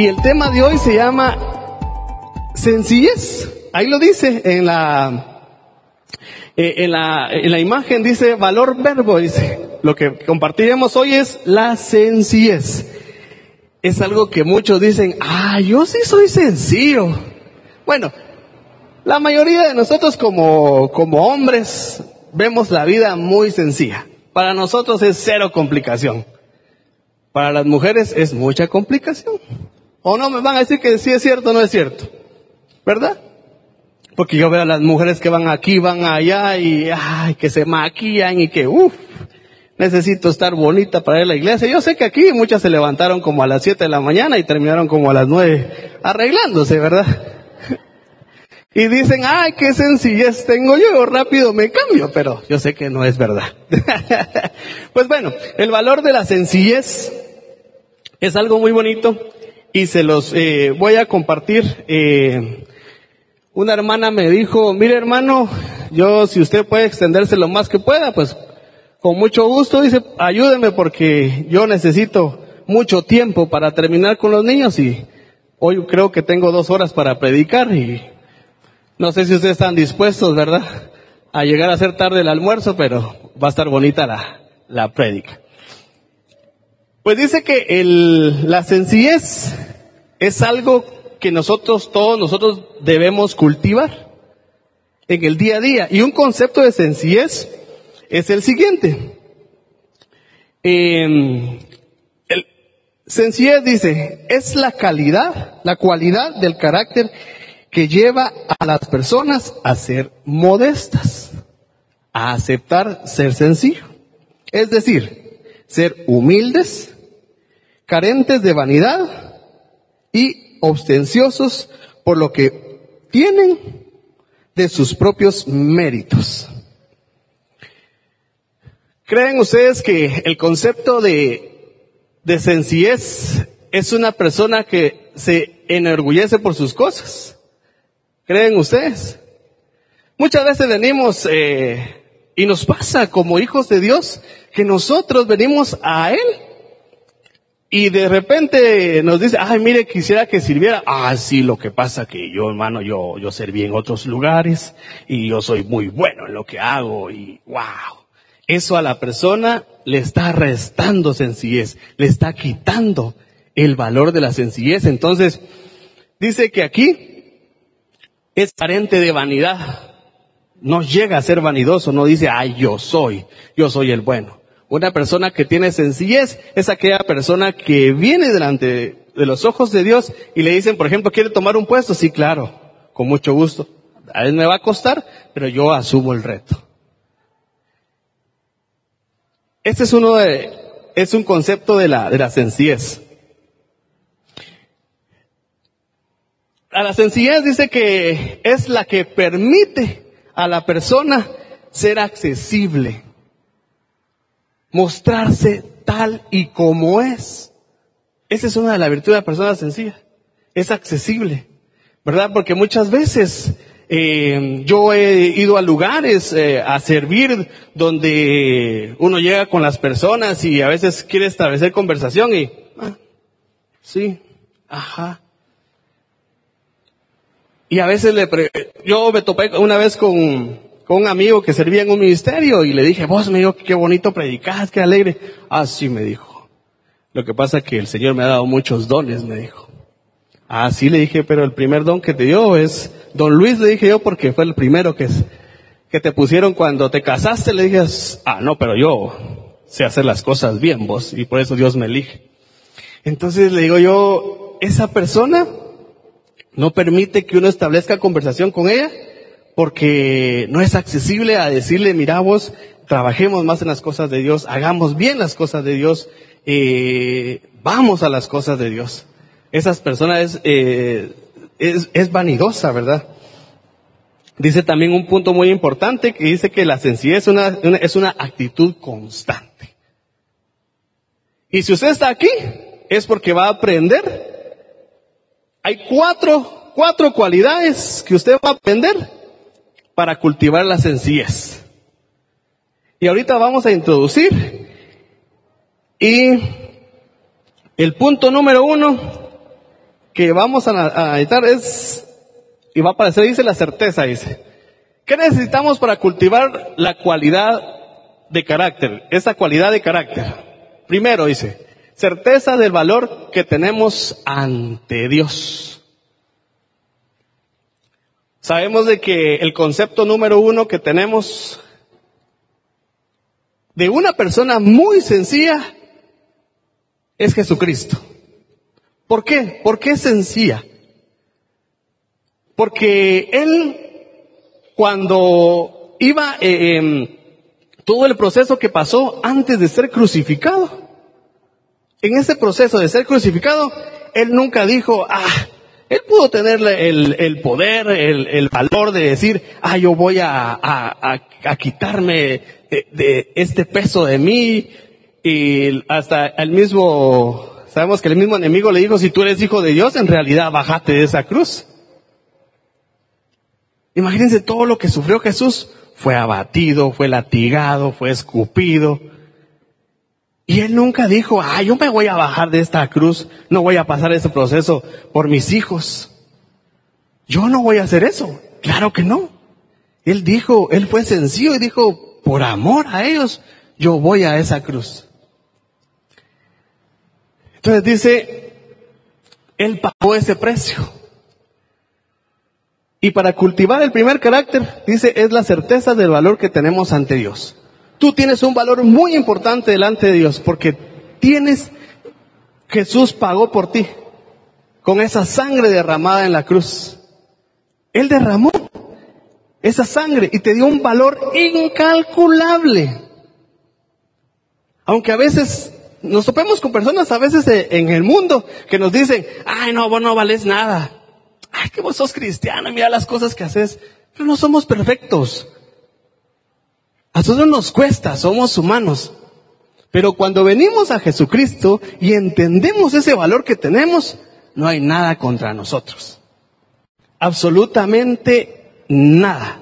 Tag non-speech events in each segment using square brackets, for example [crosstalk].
Y el tema de hoy se llama sencillez. Ahí lo dice en la, eh, en la, en la imagen dice valor verbo, dice. Lo que compartiremos hoy es la sencillez. Es algo que muchos dicen, ah, yo sí soy sencillo. Bueno, la mayoría de nosotros como, como hombres vemos la vida muy sencilla. Para nosotros es cero complicación. Para las mujeres es mucha complicación. O no me van a decir que sí es cierto o no es cierto. ¿Verdad? Porque yo veo a las mujeres que van aquí, van allá y ay, que se maquillan y que uff, necesito estar bonita para ir a la iglesia. Yo sé que aquí muchas se levantaron como a las 7 de la mañana y terminaron como a las 9 arreglándose, ¿verdad? [laughs] Y dicen, ay, qué sencillez tengo yo, rápido me cambio, pero yo sé que no es verdad. [laughs] pues bueno, el valor de la sencillez es algo muy bonito y se los eh, voy a compartir. Eh, una hermana me dijo, mire hermano, yo si usted puede extenderse lo más que pueda, pues con mucho gusto, dice, ayúdeme porque yo necesito mucho tiempo para terminar con los niños y hoy creo que tengo dos horas para predicar y no sé si ustedes están dispuestos, ¿verdad? A llegar a ser tarde el almuerzo, pero va a estar bonita la, la. Pues dice que el, la sencillez es algo que nosotros, todos nosotros debemos cultivar en el día a día. Y un concepto de sencillez es el siguiente. Eh, el, sencillez dice, es la calidad, la cualidad del carácter que lleva a las personas a ser modestas, a aceptar ser sencillo. Es decir, ser humildes, carentes de vanidad y ostenciosos por lo que tienen de sus propios méritos. ¿Creen ustedes que el concepto de, de sencillez es una persona que se enorgullece por sus cosas? ¿Creen ustedes? Muchas veces venimos eh, y nos pasa como hijos de Dios que nosotros venimos a Él y de repente nos dice, ay, mire, quisiera que sirviera. Ah, sí, lo que pasa que yo, hermano, yo, yo serví en otros lugares y yo soy muy bueno en lo que hago y wow. Eso a la persona le está restando sencillez, le está quitando el valor de la sencillez. Entonces, dice que aquí es carente de vanidad. No llega a ser vanidoso, no dice, ay, yo soy, yo soy el bueno. Una persona que tiene sencillez es aquella persona que viene delante de los ojos de Dios y le dicen, por ejemplo, ¿quiere tomar un puesto? Sí, claro, con mucho gusto. A él me va a costar, pero yo asumo el reto. Este es uno de, es un concepto de la, de la sencillez. A la sencillez dice que es la que permite a la persona ser accesible, mostrarse tal y como es. Esa es una de las virtudes de la persona sencilla. Es accesible, ¿verdad? Porque muchas veces eh, yo he ido a lugares eh, a servir donde uno llega con las personas y a veces quiere establecer conversación y, ah, sí, ajá, y a veces le, pre yo me topé una vez con, con un amigo que servía en un ministerio y le dije, vos me dijo, qué bonito predicás, qué alegre. Ah, sí, me dijo. Lo que pasa es que el Señor me ha dado muchos dones, me dijo. Ah, sí, le dije, pero el primer don que te dio es, don Luis le dije yo porque fue el primero que, que te pusieron cuando te casaste, le dije, ah, no, pero yo sé hacer las cosas bien vos y por eso Dios me elige. Entonces le digo yo, esa persona no permite que uno establezca conversación con ella porque no es accesible a decirle, mira vos, trabajemos más en las cosas de Dios, hagamos bien las cosas de Dios, eh, vamos a las cosas de Dios. Esas personas eh, es, vanidosa, ¿verdad? Dice también un punto muy importante que dice que la sencillez es una, una, es una actitud constante. Y si usted está aquí, es porque va a aprender hay cuatro, cuatro cualidades que usted va a aprender para cultivar la sencillez. Y ahorita vamos a introducir. Y el punto número uno que vamos a, editar es, y va a aparecer, dice la certeza, dice. ¿Qué necesitamos para cultivar la cualidad de carácter? Esa cualidad de carácter. Primero, dice, certeza del valor que tenemos ante Dios. Sabemos de que el concepto número uno que tenemos de una persona muy sencilla es Jesucristo. ¿Por qué? ¿Por qué sencilla? Porque Él, cuando iba, eh, em, todo el proceso que pasó antes de ser crucificado, en ese proceso de ser crucificado, Él nunca dijo, ah, Él pudo tener el, el poder, el, el, valor de decir, ah, yo voy a, a, a quitarme de, de, este peso de mí, y hasta el mismo, sabemos que el mismo enemigo le dijo, si tú eres hijo de Dios, en realidad bájate de esa cruz. Imagínense todo lo que sufrió Jesús. Fue abatido, fue latigado, fue escupido. Y él nunca dijo, ah, yo me voy a bajar de esta cruz, no voy a pasar ese proceso por mis hijos. Yo no voy a hacer eso. Claro que no. Él dijo, él fue sencillo y dijo, por amor a ellos, yo voy a esa cruz. Entonces dice, Él pagó ese precio. Y para cultivar el primer carácter, dice, es la certeza del valor que tenemos ante Dios. Tú tienes un valor muy importante delante de Dios porque tienes, Jesús pagó por ti con esa sangre derramada en la cruz. Él derramó esa sangre y te dio un valor incalculable. Aunque a veces nos topemos con personas a veces en el mundo que nos dicen, ay no, vos no vales nada. Ay, que vos sos cristiano, mira las cosas que haces. Pero no somos perfectos. A nosotros nos cuesta, somos humanos. Pero cuando venimos a Jesucristo y entendemos ese valor que tenemos, no hay nada contra nosotros. Absolutamente nada.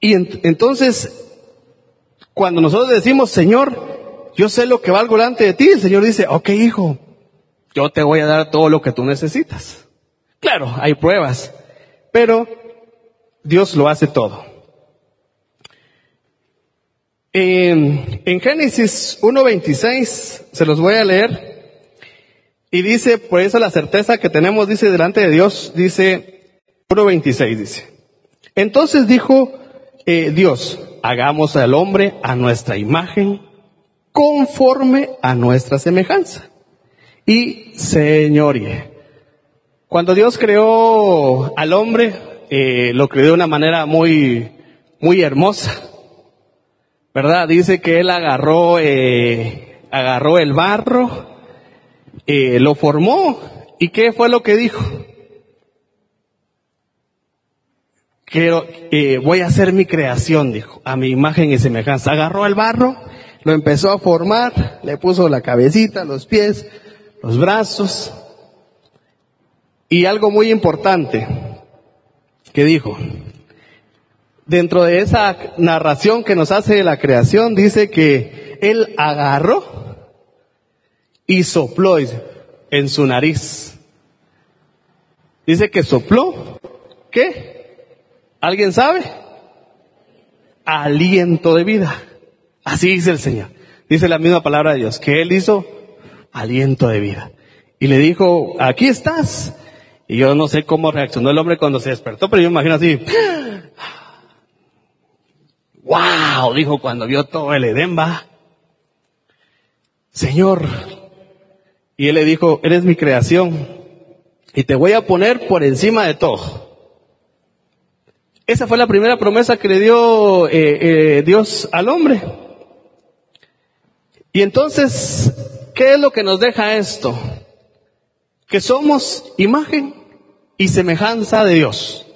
Y entonces, cuando nosotros decimos, Señor, yo sé lo que valgo delante de ti. El Señor dice, ok hijo, yo te voy a dar todo lo que tú necesitas. Claro, hay pruebas, pero Dios lo hace todo. En, Génesis 1.26, se los voy a leer, y dice, por eso la certeza que tenemos, dice, delante de Dios, dice, 1.26 dice. Entonces dijo eh, Dios, hagamos al hombre a nuestra imagen conforme a nuestra semejanza. Y señorie. Cuando Dios creó al hombre, eh, lo creó de una manera muy, muy hermosa. ¿Verdad? Dice que él agarró, eh, agarró el barro, eh, lo formó. ¿Y qué fue lo que dijo? Quiero, eh, voy a hacer mi creación, dijo, a mi imagen y semejanza. Agarró el barro lo empezó a formar, le puso la cabecita, los pies, los brazos. Y algo muy importante que dijo, dentro de esa narración que nos hace de la creación, dice que él agarró y sopló en su nariz. Dice que sopló, ¿qué? ¿Alguien sabe? Aliento de vida. Así dice el Señor. Dice la misma palabra de Dios, que Él hizo aliento de vida. Y le dijo, aquí estás. Y yo no sé cómo reaccionó el hombre cuando se despertó, pero yo me imagino así. ¡Wow! Dijo cuando vio todo el Edén, va. Señor. Y él le dijo, eres mi creación. Y te voy a poner por encima de todo. Esa fue la primera promesa que le dio eh, eh, Dios al hombre. Y entonces, ¿qué es lo que nos deja esto? Que somos imagen y semejanza de Dios.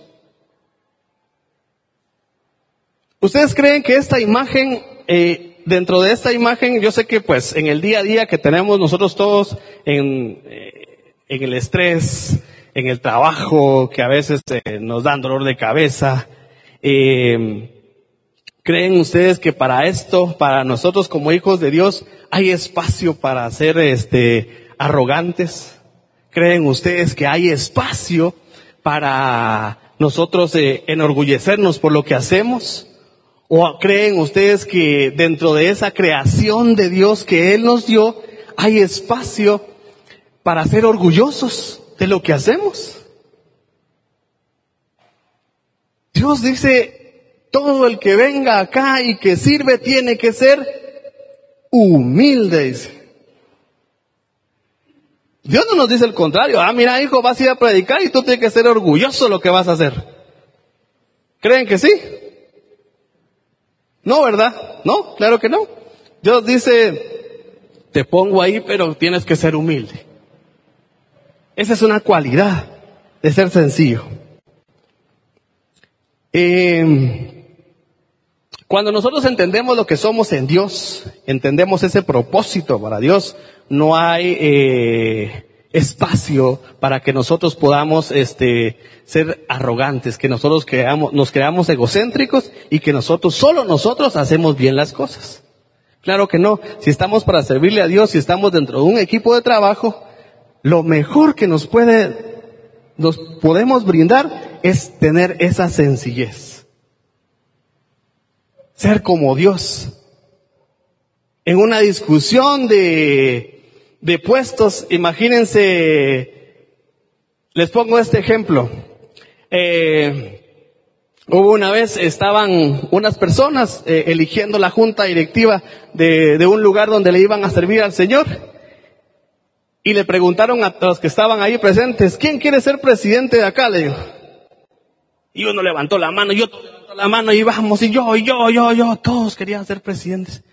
¿Ustedes creen que esta imagen, eh, dentro de esta imagen, yo sé que pues en el día a día que tenemos nosotros todos en, eh, el estrés, en el trabajo, que a veces eh, nos dan dolor de cabeza, eh, ¿Creen ustedes que para esto, para nosotros como hijos de Dios, hay espacio para ser este arrogantes? ¿Creen ustedes que hay espacio para nosotros enorgullecernos por lo que hacemos? ¿O creen ustedes que dentro de esa creación de Dios que Él nos dio, hay espacio para ser orgullosos de lo que hacemos? Dios dice, todo el que venga acá y que sirve tiene que ser humilde. Dios no nos dice el contrario. Ah, mira, hijo, vas a ir a predicar y tú tienes que ser orgulloso de lo que vas a hacer. ¿Creen que sí? No, ¿verdad? No, claro que no. Dios dice, te pongo ahí, pero tienes que ser humilde. Esa es una cualidad de ser sencillo. Eh, cuando nosotros entendemos lo que somos en Dios, entendemos ese propósito para Dios, no hay eh, espacio para que nosotros podamos este, ser arrogantes, que nosotros creamos, nos creamos egocéntricos y que nosotros, solo nosotros hacemos bien las cosas. Claro que no. Si estamos para servirle a Dios, si estamos dentro de un equipo de trabajo, lo mejor que nos puede, nos podemos brindar es tener esa sencillez ser como Dios. En una discusión de, de puestos, imagínense, les pongo este ejemplo. Eh, hubo una vez, estaban unas personas eh, eligiendo la junta directiva de, de un lugar donde le iban a servir al Señor. Y le preguntaron a los que estaban ahí presentes, ¿quién quiere ser presidente de acá? Le dijo. Y uno levantó la mano, y otro la mano y vamos, y yo, y yo, yo, yo, todos querían ser presidentes.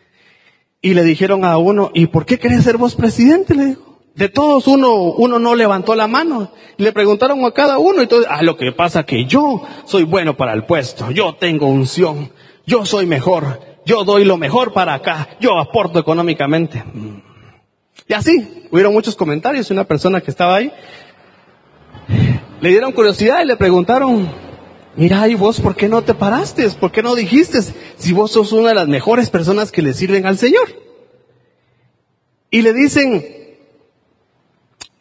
Y le dijeron a uno, ¿y por qué querés ser vos presidente? Le dijo. De todos uno, uno no levantó la mano. Le preguntaron a cada uno y todo, ah, lo que pasa que yo soy bueno para el puesto, yo tengo unción, yo soy mejor, yo doy lo mejor para acá, yo aporto económicamente. Mm. Y así, hubieron muchos comentarios y una persona que estaba ahí le dieron curiosidad y le preguntaron, Mira, ¿y vos por qué no te paraste? ¿Por qué no dijiste si vos sos una de las mejores personas que le sirven al Señor? Y le dicen,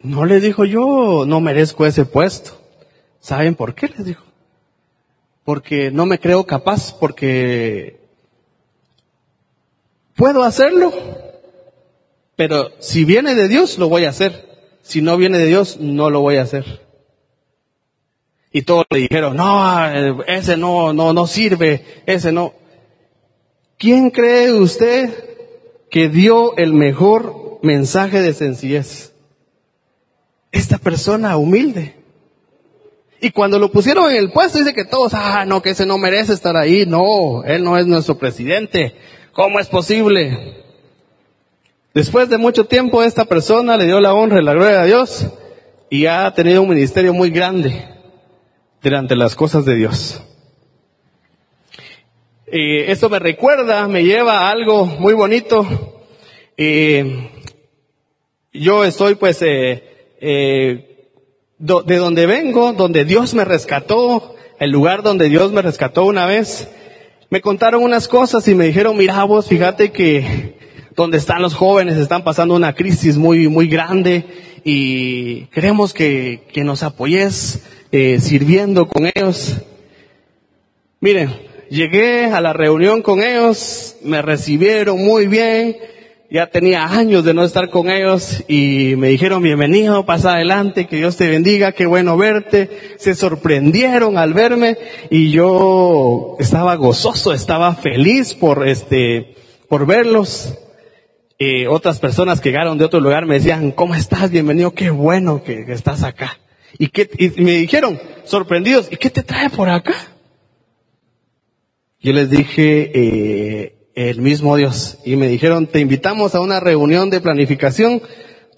no le dijo yo, no merezco ese puesto. ¿Saben por qué? Les dijo. Porque no me creo capaz, porque puedo hacerlo, pero si viene de Dios lo voy a hacer. Si no viene de Dios no lo voy a hacer. Y todos le dijeron, no, ese no, no, no sirve, ese no. ¿Quién cree usted que dio el mejor mensaje de sencillez? Esta persona humilde. Y cuando lo pusieron en el puesto dice que todos, ah, no, que ese no merece estar ahí. No, él no es nuestro presidente. ¿Cómo es posible? Después de mucho tiempo esta persona le dio la honra y la gloria a Dios y ha tenido un ministerio muy grande delante las cosas de Dios. Eh, esto me recuerda, me lleva a algo muy bonito. Eh, yo estoy pues eh, eh, de donde vengo, donde Dios me rescató, el lugar donde Dios me rescató una vez. Me contaron unas cosas y me dijeron, mira vos, fíjate que donde están los jóvenes están pasando una crisis muy, muy grande y queremos que, que nos apoyes eh, sirviendo con ellos. Miren, llegué a la reunión con ellos, me recibieron muy bien, ya tenía años de no estar con ellos y me dijeron bienvenido, pasa adelante, que Dios te bendiga, qué bueno verte. Se sorprendieron al verme y yo estaba gozoso, estaba feliz por este, por verlos. Eh, otras personas que llegaron de otro lugar me decían, ¿cómo estás? Bienvenido, qué bueno que estás acá. ¿Y, me dijeron, sorprendidos, ¿y qué te trae por acá? Yo les dije, eh, el mismo Dios. Y me dijeron, te invitamos a una reunión de planificación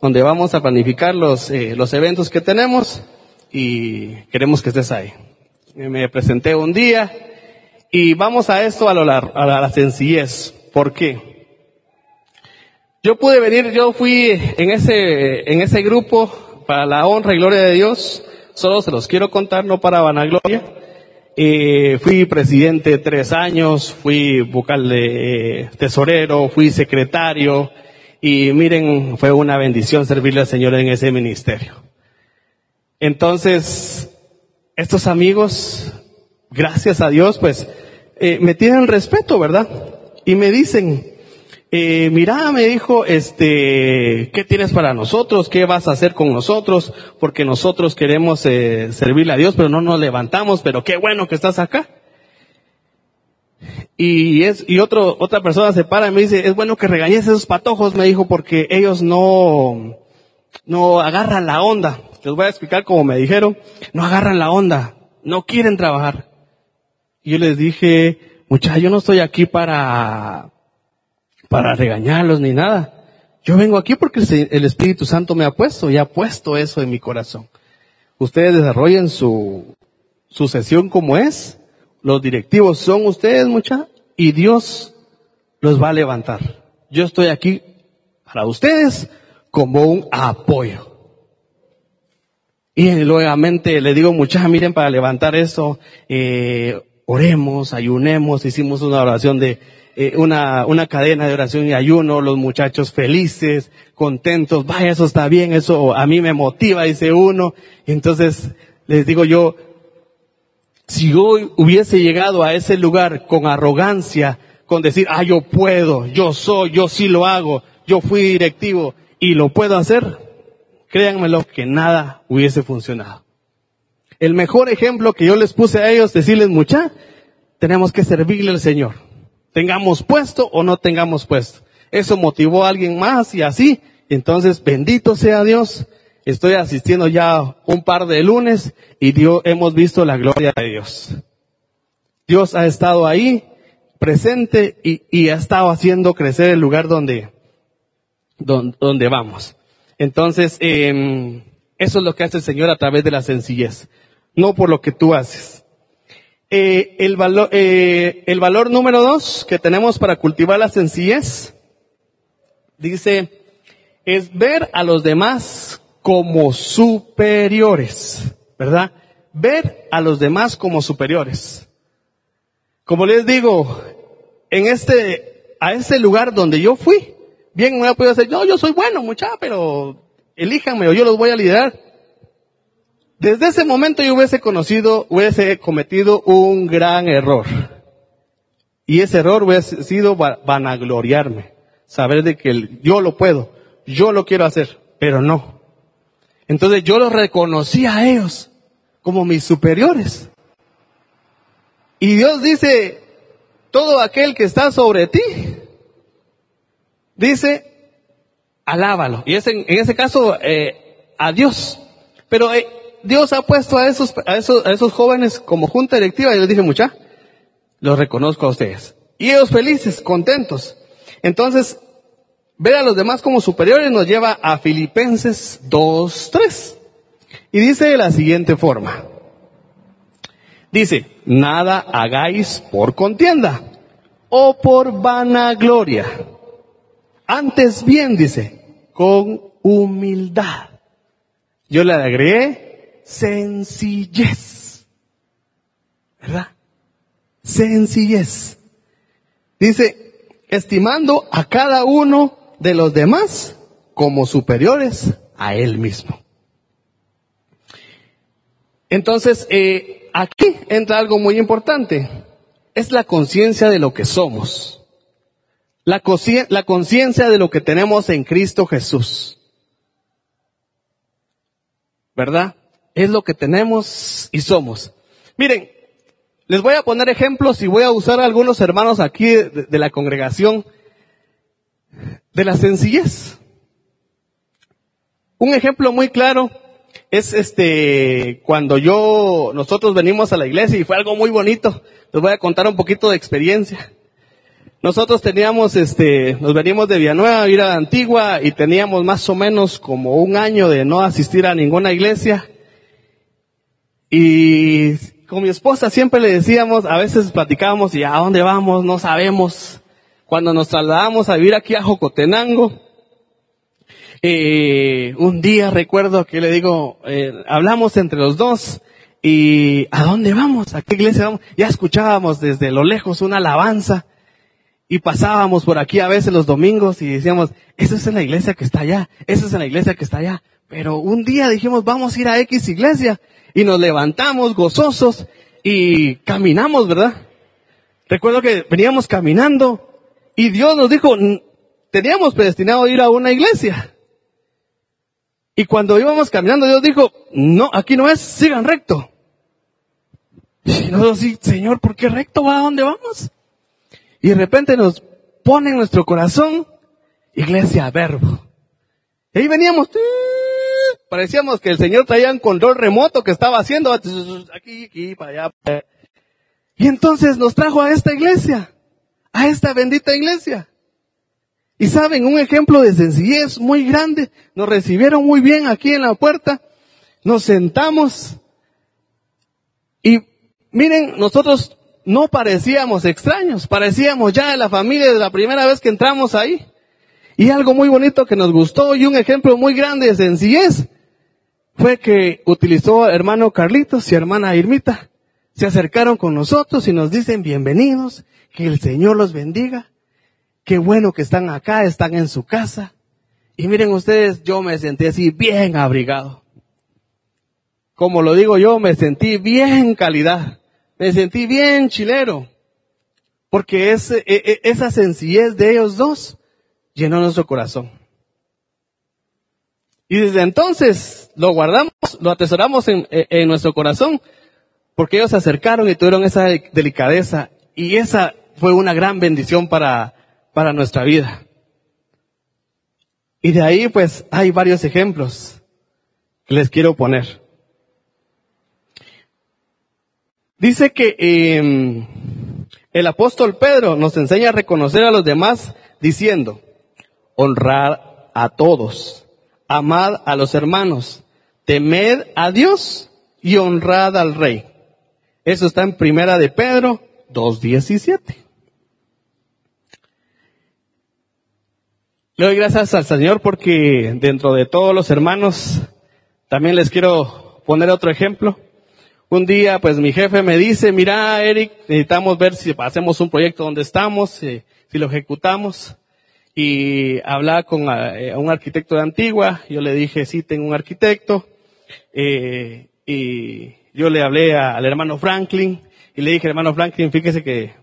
donde vamos a planificar los, eh, los eventos que tenemos y queremos que estés ahí. Me presenté un día y vamos a esto a, lo, a la sencillez. ¿Por qué? Yo pude venir, yo fui en ese, en ese grupo para la honra y gloria de Dios, solo se los quiero contar, no para vanagloria. Eh, fui presidente tres años, fui vocal de eh, tesorero, fui secretario y miren, fue una bendición servirle al Señor en ese ministerio. Entonces, estos amigos, gracias a Dios, pues, eh, me tienen respeto, ¿verdad? Y me dicen, eh, mira, me dijo, este, ¿qué tienes para nosotros? ¿Qué vas a hacer con nosotros? Porque nosotros queremos eh, servirle a Dios, pero no nos levantamos, pero qué bueno que estás acá. Y es, y otra persona se para y me dice, es bueno que regañes esos patojos, me dijo, porque ellos no, no agarran la onda. Les voy a explicar como me dijeron, no agarran la onda, no quieren trabajar. Y yo les dije, muchachos, yo no estoy aquí para, para regañarlos ni nada. Yo vengo aquí porque el Espíritu Santo me ha puesto y ha puesto eso en mi corazón. Ustedes desarrollen su, su sesión como es. Los directivos son ustedes, mucha, y Dios los va a levantar. Yo estoy aquí para ustedes como un apoyo. Y nuevamente le digo, muchachos, miren, para levantar eso, eh, oremos, ayunemos, hicimos una oración de, eh, una, una cadena de oración y ayuno, los muchachos felices, contentos, vaya, eso está bien, eso a mí me motiva, dice uno. Entonces les digo yo, si yo hubiese llegado a ese lugar con arrogancia, con decir, ah, yo puedo, yo soy, yo sí lo hago, yo fui directivo y lo puedo hacer, créanmelo que nada hubiese funcionado. El mejor ejemplo que yo les puse a ellos, decirles mucha, tenemos que servirle al Señor tengamos puesto o no tengamos puesto. Eso motivó a alguien más y así. Entonces, bendito sea Dios. Estoy asistiendo ya un par de lunes y Dios, hemos visto la gloria de Dios. Dios ha estado ahí, presente y, y ha estado haciendo crecer el lugar donde, donde, vamos. Entonces, eh, eso es lo que hace el Señor a través de la sencillez, no por lo que tú haces. Eh, el, valor, eh, el valor número dos que tenemos para cultivar la sencillez, dice, es ver a los demás como superiores, ¿verdad? Ver a los demás como superiores. Como les digo, en este, a este lugar donde yo fui, bien me voy a poder decir, no, yo soy bueno, muchacha, pero elíjanme o yo los voy a liderar. Desde ese momento yo hubiese conocido, hubiese cometido un gran error. Y ese error hubiese sido vanagloriarme. Saber de que yo lo puedo, yo lo quiero hacer, pero no. Entonces yo los reconocí a ellos como mis superiores. Y Dios dice, todo aquel que está sobre ti, dice, alábalo. Y es en, ese caso, eh, a Dios. Pero eh, Dios ha puesto a esos, a esos, a esos jóvenes como junta directiva y les dije, mucha, los reconozco a ustedes. Y ellos felices, contentos. Entonces, ver a los demás como superiores nos lleva a Filipenses 2.3. Y dice de la siguiente forma. Dice, nada hagáis por contienda o por vanagloria. Antes bien, dice, con humildad. Yo le agregué sencillez. ¿Verdad? Sencillez. Dice, estimando a cada uno de los demás como superiores a él mismo. Entonces, eh, aquí entra algo muy importante. Es la conciencia de lo que somos. La conciencia de lo que tenemos en Cristo Jesús. ¿Verdad? Es lo que tenemos y somos. Miren, les voy a poner ejemplos y voy a usar a algunos hermanos aquí de, la congregación de la sencillez. Un ejemplo muy claro es este, cuando yo, nosotros venimos a la iglesia y fue algo muy bonito. Les voy a contar un poquito de experiencia. Nosotros teníamos, este, nos venimos de Villanueva a ir Antigua y teníamos más o menos como un año de no asistir a ninguna iglesia. Y con mi esposa siempre le decíamos, a veces platicábamos y a dónde vamos, no sabemos. Cuando nos trasladamos a vivir aquí a Jocotenango, eh, un día recuerdo que le digo, eh, hablamos entre los dos y ¿a dónde vamos? ¿A qué iglesia vamos? Ya escuchábamos desde lo lejos una alabanza y pasábamos por aquí a veces los domingos y decíamos, eso es en la iglesia que está allá, eso es en la iglesia que está allá. Pero un día dijimos, vamos a ir a X iglesia y nos levantamos gozosos y caminamos, ¿verdad? Recuerdo que veníamos caminando y Dios nos dijo, teníamos predestinado ir a una iglesia. Y cuando íbamos caminando, Dios dijo, no, aquí no es, sigan recto. Y nosotros sí, Señor, ¿por qué recto va a dónde vamos? Y de repente nos pone en nuestro corazón, iglesia, verbo. Y ahí veníamos, parecíamos que el Señor traía un control remoto que estaba haciendo aquí, aquí, para allá. Y entonces nos trajo a esta iglesia, a esta bendita iglesia. Y saben, un ejemplo de sencillez muy grande. Nos recibieron muy bien aquí en la puerta. Nos sentamos. Y miren, nosotros no parecíamos extraños. Parecíamos ya la familia de la primera vez que entramos ahí. Y algo muy bonito que nos gustó y un ejemplo muy grande de sencillez fue que utilizó hermano Carlitos y hermana Irmita. Se acercaron con nosotros y nos dicen bienvenidos, que el Señor los bendiga. Qué bueno que están acá, están en su casa. Y miren ustedes, yo me sentí así bien abrigado. Como lo digo yo, me sentí bien calidad. Me sentí bien chilero. Porque ese, e, e, esa sencillez de ellos dos llenó nuestro corazón. Y desde entonces lo guardamos, lo atesoramos en, en nuestro corazón, porque ellos se acercaron y tuvieron esa delicadeza. Y esa fue una gran bendición para, para nuestra vida. Y de ahí pues hay varios ejemplos que les quiero poner. Dice que eh, el apóstol Pedro nos enseña a reconocer a los demás diciendo, honrar a todos, amad a los hermanos, temed a Dios y honrad al rey. Eso está en primera de Pedro 2.17. Le doy gracias al Señor porque dentro de todos los hermanos, también les quiero poner otro ejemplo. Un día, pues mi jefe me dice, mira, Eric, necesitamos ver si hacemos un proyecto donde estamos, si, lo ejecutamos. Y hablaba con eh, un arquitecto de Antigua, yo le dije, sí, tengo un arquitecto. Eh, y yo le hablé al hermano Franklin, y le dije, hermano Franklin, fíjese que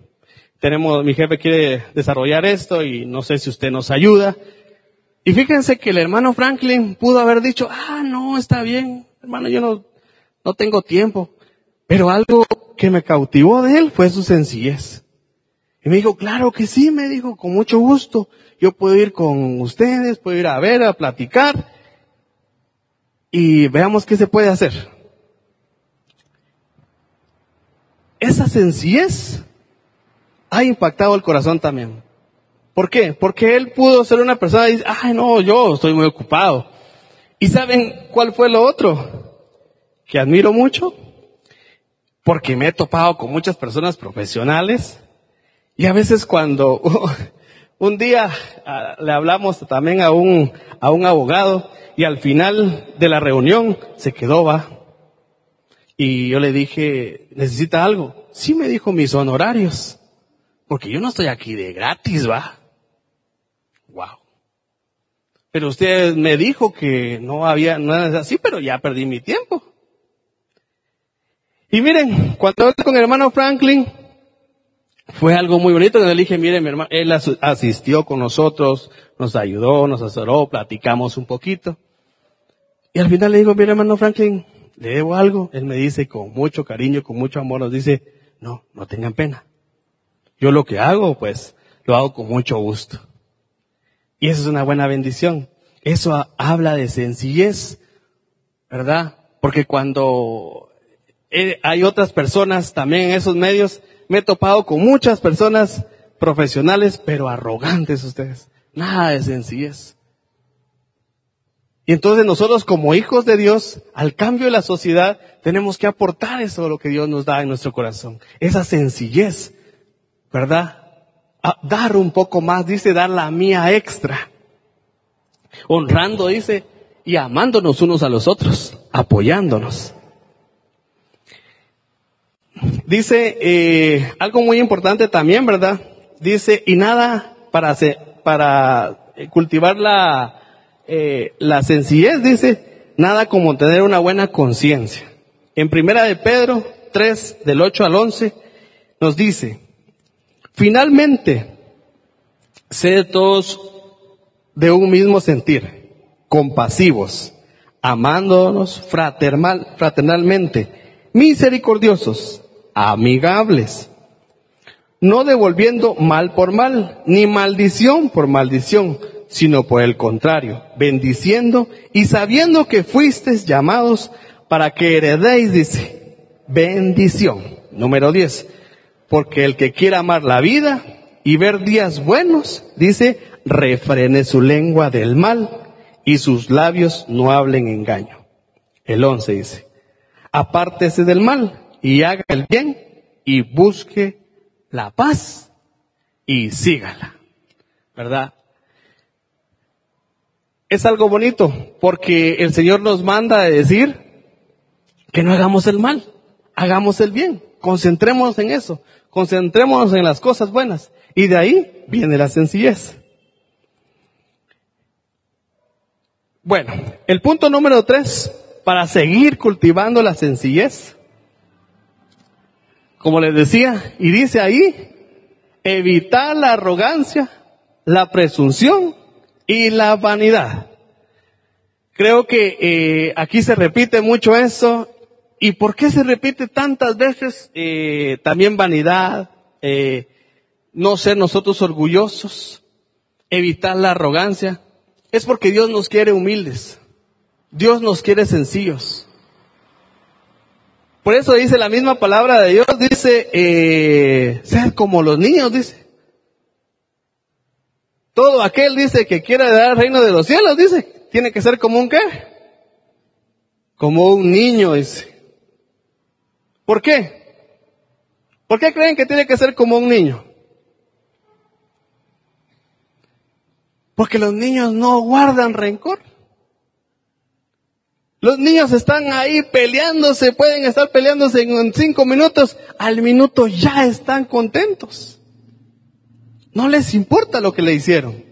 tenemos, mi jefe quiere desarrollar esto y no sé si usted nos ayuda. Y fíjense que el hermano Franklin pudo haber dicho, ah, no, está bien, hermano, yo no, no tengo tiempo. Pero algo que me cautivó de él fue su sencillez. Y me dijo, claro que sí, me dijo, con mucho gusto. Yo puedo ir con ustedes, puedo ir a ver, a platicar. Y veamos qué se puede hacer. Esa sencillez ha impactado el corazón también. ¿Por qué? Porque él pudo ser una persona y dice, ay no, yo estoy muy ocupado. ¿Y saben cuál fue lo otro? Que admiro mucho. Porque me he topado con muchas personas profesionales. Y a veces cuando [laughs] un día ah, le hablamos también a un, a un abogado y al final de la reunión se quedó, va. Y yo le dije, ¿necesita algo? Sí me dijo mis honorarios. Porque yo no estoy aquí de gratis, va. Wow. Pero usted me dijo que no había, era así, pero ya perdí mi tiempo. Y miren, cuando hablé con el hermano Franklin, fue algo muy bonito. Le dije, miren, mi hermano, él asistió con nosotros, nos ayudó, nos asesoró, platicamos un poquito. Y al final le digo, mi hermano Franklin, le debo algo. Él me dice con mucho cariño, con mucho amor, nos dice, no, no tengan pena. Yo lo que hago, pues, lo hago con mucho gusto. Y eso es una buena bendición. Eso habla de sencillez, ¿verdad? Porque cuando hay otras personas también en esos medios, me he topado con muchas personas profesionales, pero arrogantes ustedes. Nada de sencillez. Y entonces nosotros como hijos de Dios, al cambio de la sociedad, tenemos que aportar eso lo que Dios nos da en nuestro corazón. Esa sencillez ¿verdad? Dar un poco más, dice, dar la mía extra. Honrando, dice, y amándonos unos a los otros, apoyándonos. Dice eh, algo muy importante también, ¿verdad? Dice, y nada para, para cultivar la, eh, la sencillez, dice, nada como tener una buena conciencia. En primera de Pedro 3, del 8 al 11, nos dice, finalmente, sed todos de un mismo sentir, compasivos, amándonos fraternal, fraternalmente, misericordiosos, amigables, no devolviendo mal por mal, ni maldición por maldición, sino por el contrario, bendiciendo y sabiendo que fuisteis llamados para que heredéis, dice, bendición. Número 10. Porque el que quiera amar la vida y ver días buenos, dice, refrene su lengua del mal y sus labios no hablen engaño. El 11 dice, apártese del mal y haga el bien y busque la paz y sígala. ¿Verdad? Es algo bonito porque el Señor nos manda a decir que no hagamos el mal, hagamos el bien, concentrémonos en eso, concentrémonos en las cosas buenas y de ahí viene la sencillez. Bueno, el punto número tres, para seguir cultivando la sencillez, como les decía, y dice ahí, evitar la arrogancia, la presunción y la vanidad. Creo que eh, aquí se repite mucho eso. ¿Y por qué se repite tantas veces eh, también vanidad, eh, no ser nosotros orgullosos, evitar la arrogancia? Es porque Dios nos quiere humildes. Dios nos quiere sencillos. Por eso dice la misma palabra de Dios, dice, eh, ser como los niños, dice. Todo aquel dice que quiere dar el reino de los cielos, dice, tiene que ser como un qué? Como un niño, dice. ¿Por qué? ¿Por qué creen que tiene que ser como un niño? Porque los niños no guardan rencor. Los niños están ahí peleándose, pueden estar peleándose en cinco minutos, al minuto ya están contentos. No les importa lo que le hicieron.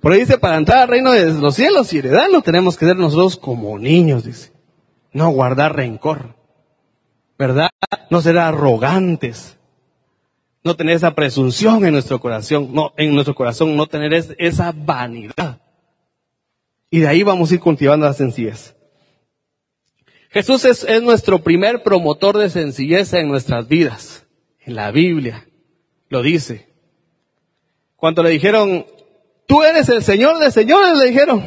Por ahí dice, para entrar al reino de los cielos y heredarlo, tenemos que ser nosotros como niños, dice. No guardar rencor. ¿Verdad? No ser arrogantes. No tener esa presunción en nuestro corazón. No, en nuestro corazón, no tener esa vanidad. Y de ahí vamos a ir cultivando la sencillez. Jesús es, es, nuestro primer promotor de sencillez en nuestras vidas. En la Biblia lo dice. Cuando le dijeron, tú eres el Señor de señores, le dijeron.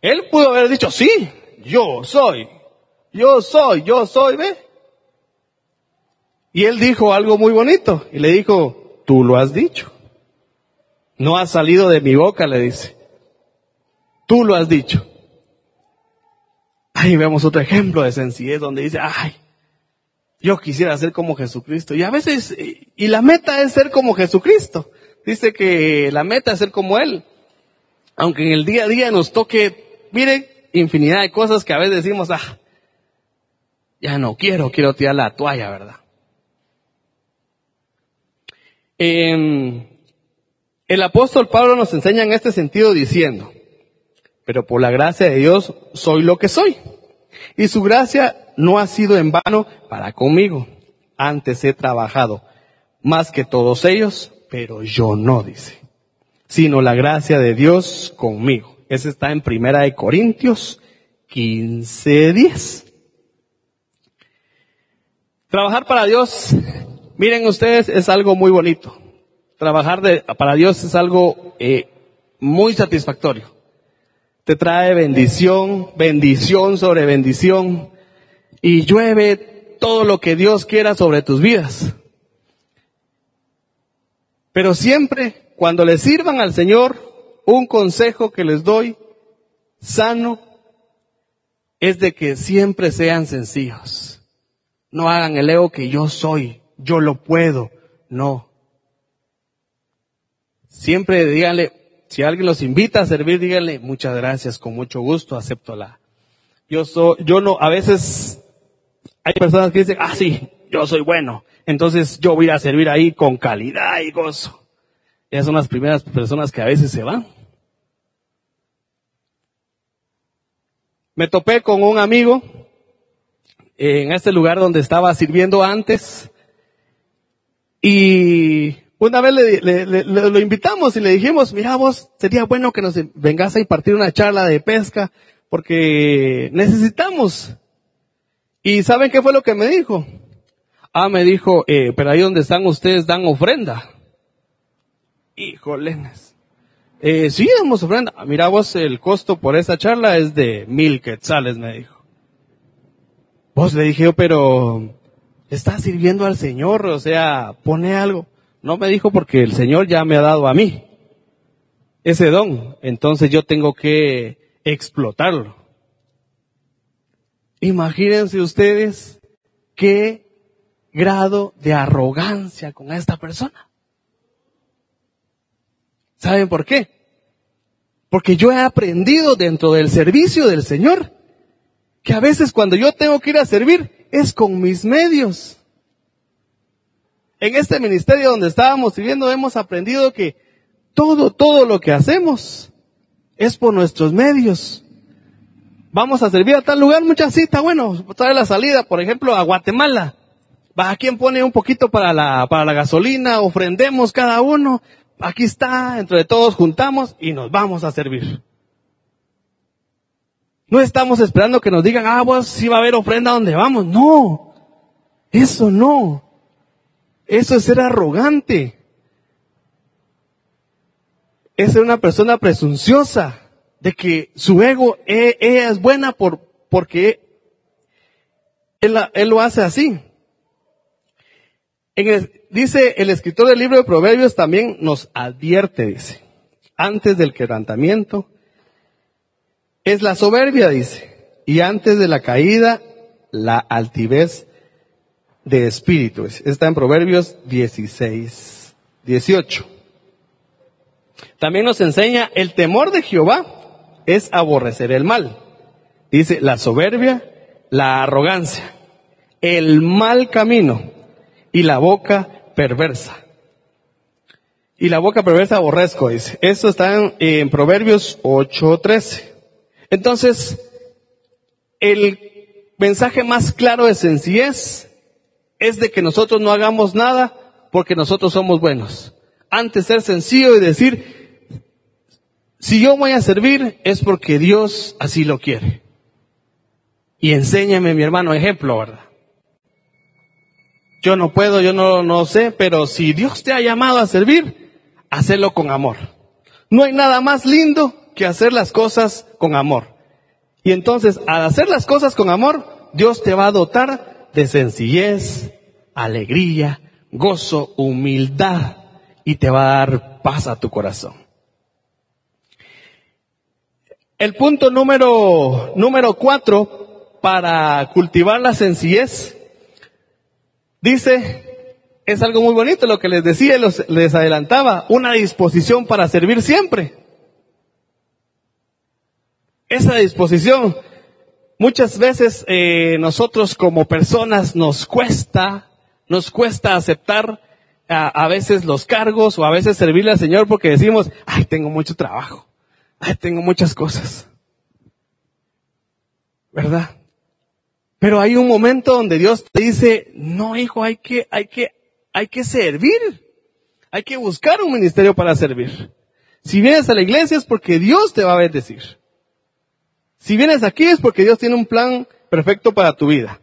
Él pudo haber dicho, sí, yo soy, yo soy, yo soy, ve. Y él dijo algo muy bonito y le dijo, tú lo has dicho. No ha salido de mi boca, le dice. Tú lo has dicho. Ahí vemos otro ejemplo de sencillez donde dice, ay, yo quisiera ser como Jesucristo. Y a veces, y la meta es ser como Jesucristo. Dice que la meta es ser como Él. Aunque en el día a día nos toque, mire, infinidad de cosas que a veces decimos, ah, ya no quiero, quiero tirar la toalla, ¿verdad? Eh, el apóstol Pablo nos enseña en este sentido diciendo, pero por la gracia de Dios soy lo que soy. Y su gracia no ha sido en vano para conmigo. Antes he trabajado más que todos ellos, pero yo no, dice. Sino la gracia de Dios conmigo. Ese está en Primera de Corintios 15, 10. Trabajar para Dios, miren ustedes, es algo muy bonito. Trabajar de, para Dios es algo eh, muy satisfactorio te trae bendición, bendición sobre bendición, y llueve todo lo que Dios quiera sobre tus vidas. Pero siempre, cuando le sirvan al Señor, un consejo que les doy, sano, es de que siempre sean sencillos. No hagan el ego que yo soy, yo lo puedo, no. Siempre díganle, si alguien los invita a servir, díganle muchas gracias, con mucho gusto, acepto la. Yo soy, yo no, a veces hay personas que dicen, ah, sí, yo soy bueno, entonces yo voy a servir ahí con calidad y gozo. Esas son las primeras personas que a veces se van. me topé con un amigo en este lugar donde estaba sirviendo antes y una vez le, lo invitamos y le dijimos, mira vos, sería bueno que nos vengas a impartir una charla de pesca porque necesitamos. ¿Y saben qué fue lo que me dijo? Ah, me dijo, eh, pero ahí donde están ustedes dan ofrenda. Híjoles. Eh, sí, damos ofrenda. Ah, mira vos, el costo por esa charla es de mil quetzales, me dijo. Vos le dije pero está sirviendo al Señor, o sea, pone algo. No me dijo porque el Señor ya me ha dado a mí ese don, entonces yo tengo que explotarlo. Imagínense ustedes qué grado de arrogancia con esta persona. ¿Saben por qué? Porque yo he aprendido dentro del servicio del Señor que a veces cuando yo tengo que ir a servir es con mis medios. En este ministerio donde estábamos viviendo hemos aprendido que todo, todo lo que hacemos es por nuestros medios. Vamos a servir a tal lugar, mucha cita, bueno, trae la salida, por ejemplo, a Guatemala. ¿Va? ¿Quién pone un poquito para la, para la gasolina? Ofrendemos cada uno. Aquí está, entre todos juntamos y nos vamos a servir. No estamos esperando que nos digan, ah, vos sí va a haber ofrenda donde vamos. No. Eso no. Eso es ser arrogante. Es ser una persona presunciosa de que su ego, e, es buena por, porque él, él lo hace así. dice el escritor del libro de Proverbios también nos advierte, dice, antes del quebrantamiento es la soberbia, dice, y antes de la caída la altivez de espíritu. Está en Proverbios 16, 18. También nos enseña el temor de Jehová es aborrecer el mal. Dice la soberbia, la arrogancia, el mal camino y la boca perversa. Y la boca perversa aborrezco, dice. Esto está en, en Proverbios 8:13. Entonces, el mensaje más claro de sencillez es de que nosotros no hagamos nada porque nosotros somos buenos. Antes ser sencillo y decir, si yo voy a servir es porque Dios así lo quiere. Y enséñame, mi hermano, ejemplo, ¿verdad? Yo no puedo, yo no, no sé, pero si Dios te ha llamado a servir, hacerlo con amor. No hay nada más lindo que hacer las cosas con amor. Y entonces, al hacer las cosas con amor, Dios te va a dotar de sencillez, alegría, gozo, humildad y te va a dar paz a tu corazón. El punto número, número cuatro para cultivar la sencillez dice, es algo muy bonito lo que les decía, les adelantaba, una disposición para servir siempre. Esa disposición Muchas veces eh, nosotros como personas nos cuesta, nos cuesta aceptar a, a, veces los cargos o a veces servirle al Señor porque decimos, ay, tengo mucho trabajo, ay, tengo muchas cosas. ¿Verdad? Pero hay un momento donde Dios te dice, no, hijo, hay que, hay que, hay que servir. Hay que buscar un ministerio para servir. Si vienes a la iglesia es porque Dios te va a bendecir. Si vienes aquí es porque Dios tiene un plan perfecto para tu vida.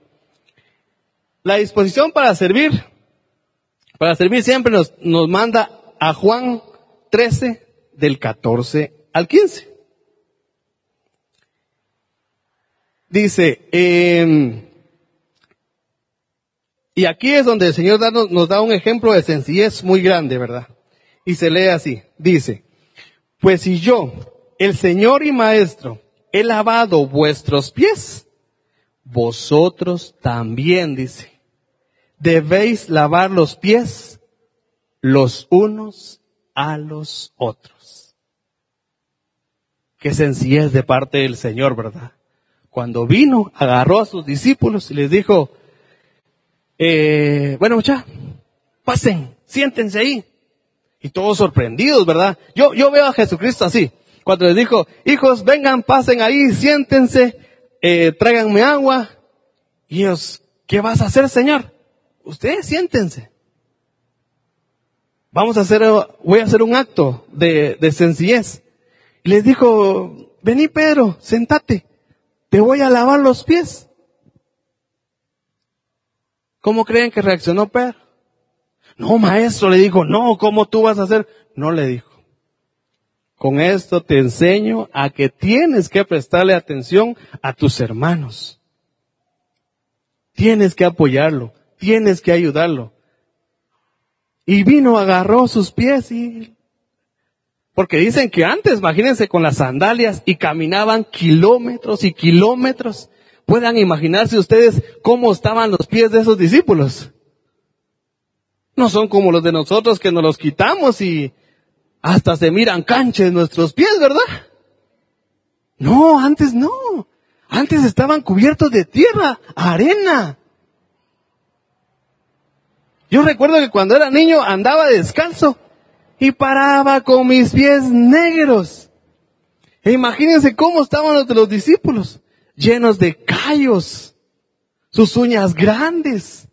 La disposición para servir, para servir siempre nos, nos manda a Juan 13 del 14 al 15. Dice, eh, y aquí es donde el Señor nos da un ejemplo de sencillez muy grande, ¿verdad? Y se lee así, dice, pues si yo, el Señor y Maestro, he lavado vuestros pies, vosotros también, dice, debéis lavar los pies los unos a los otros. Qué sencillez de parte del Señor, ¿verdad? Cuando vino, agarró a sus discípulos y les dijo, eh, bueno, ya, pasen, siéntense ahí. Y todos sorprendidos, ¿verdad? Yo, yo veo a Jesucristo así. Cuando les dijo, hijos, vengan, pasen ahí, siéntense, eh, tráiganme agua. Y ellos, ¿qué vas a hacer, Señor? Ustedes siéntense. Vamos a hacer, voy a hacer un acto de, de sencillez. Y les dijo, vení Pedro, sentate, te voy a lavar los pies. ¿Cómo creen que reaccionó Pedro? No, maestro, le dijo, no, ¿cómo tú vas a hacer? No le dijo. Con esto te enseño a que tienes que prestarle atención a tus hermanos. Tienes que apoyarlo, tienes que ayudarlo. Y vino, agarró sus pies y... Porque dicen que antes, imagínense con las sandalias y caminaban kilómetros y kilómetros. Puedan imaginarse ustedes cómo estaban los pies de esos discípulos. No son como los de nosotros que nos los quitamos y hasta se miran canches nuestros pies, ¿verdad? No, antes no. Antes estaban cubiertos de tierra, arena. Yo recuerdo que cuando era niño andaba descalzo y paraba con mis pies negros. E imagínense cómo estaban los de los discípulos, llenos de callos, sus uñas grandes.